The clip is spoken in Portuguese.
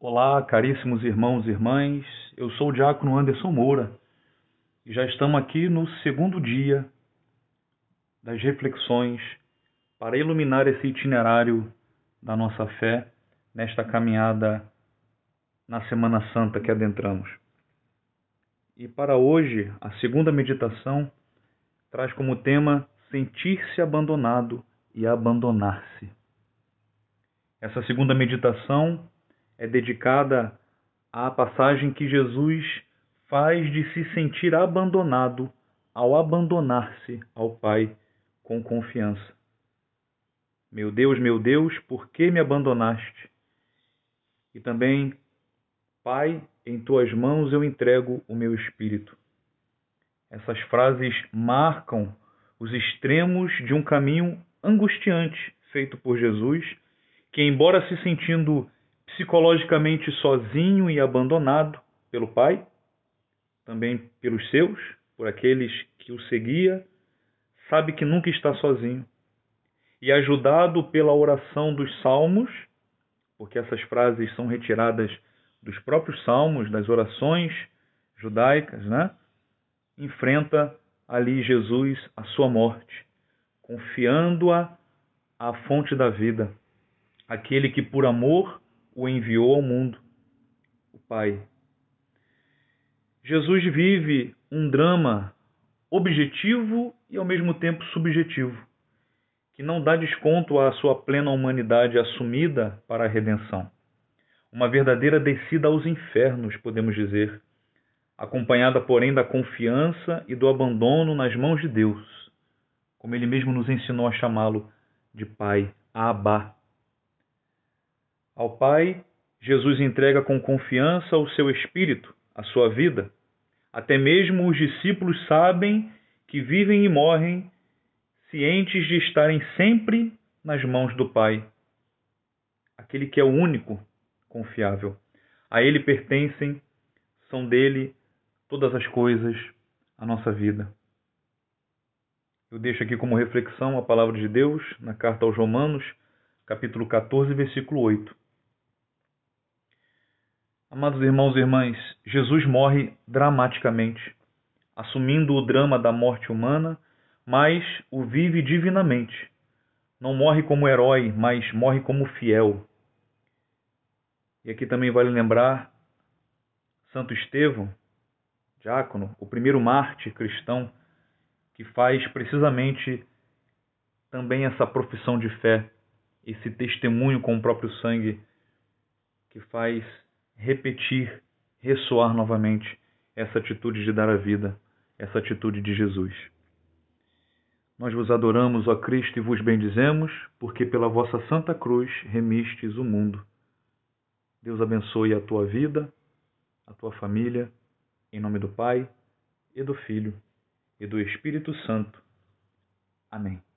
Olá, caríssimos irmãos e irmãs. Eu sou o diácono Anderson Moura e já estamos aqui no segundo dia das reflexões para iluminar esse itinerário da nossa fé nesta caminhada na Semana Santa que adentramos. E para hoje, a segunda meditação traz como tema sentir-se abandonado e abandonar-se. Essa segunda meditação é dedicada à passagem que Jesus faz de se sentir abandonado ao abandonar-se ao Pai com confiança. Meu Deus, meu Deus, por que me abandonaste? E também, Pai, em tuas mãos eu entrego o meu espírito. Essas frases marcam os extremos de um caminho angustiante feito por Jesus, que, embora se sentindo psicologicamente sozinho e abandonado pelo Pai, também pelos seus, por aqueles que o seguia, sabe que nunca está sozinho. E ajudado pela oração dos salmos, porque essas frases são retiradas dos próprios salmos, das orações judaicas, né? Enfrenta ali Jesus a sua morte, confiando-a à fonte da vida, aquele que por amor o enviou ao mundo, o Pai. Jesus vive um drama objetivo e ao mesmo tempo subjetivo, que não dá desconto à sua plena humanidade assumida para a redenção. Uma verdadeira descida aos infernos, podemos dizer, acompanhada, porém, da confiança e do abandono nas mãos de Deus, como ele mesmo nos ensinou a chamá-lo de Pai, Abba, ao Pai, Jesus entrega com confiança o seu espírito, a sua vida. Até mesmo os discípulos sabem que vivem e morrem cientes de estarem sempre nas mãos do Pai, aquele que é o único confiável. A ele pertencem, são dele todas as coisas, a nossa vida. Eu deixo aqui como reflexão a palavra de Deus na carta aos Romanos, capítulo 14, versículo 8. Amados irmãos e irmãs, Jesus morre dramaticamente, assumindo o drama da morte humana, mas o vive divinamente. Não morre como herói, mas morre como fiel. E aqui também vale lembrar Santo Estevão, diácono, o primeiro mártir cristão, que faz precisamente também essa profissão de fé, esse testemunho com o próprio sangue, que faz repetir, ressoar novamente essa atitude de dar a vida, essa atitude de Jesus. Nós vos adoramos, ó Cristo, e vos bendizemos, porque pela vossa santa cruz remistes o mundo. Deus abençoe a tua vida, a tua família, em nome do Pai, e do Filho, e do Espírito Santo. Amém.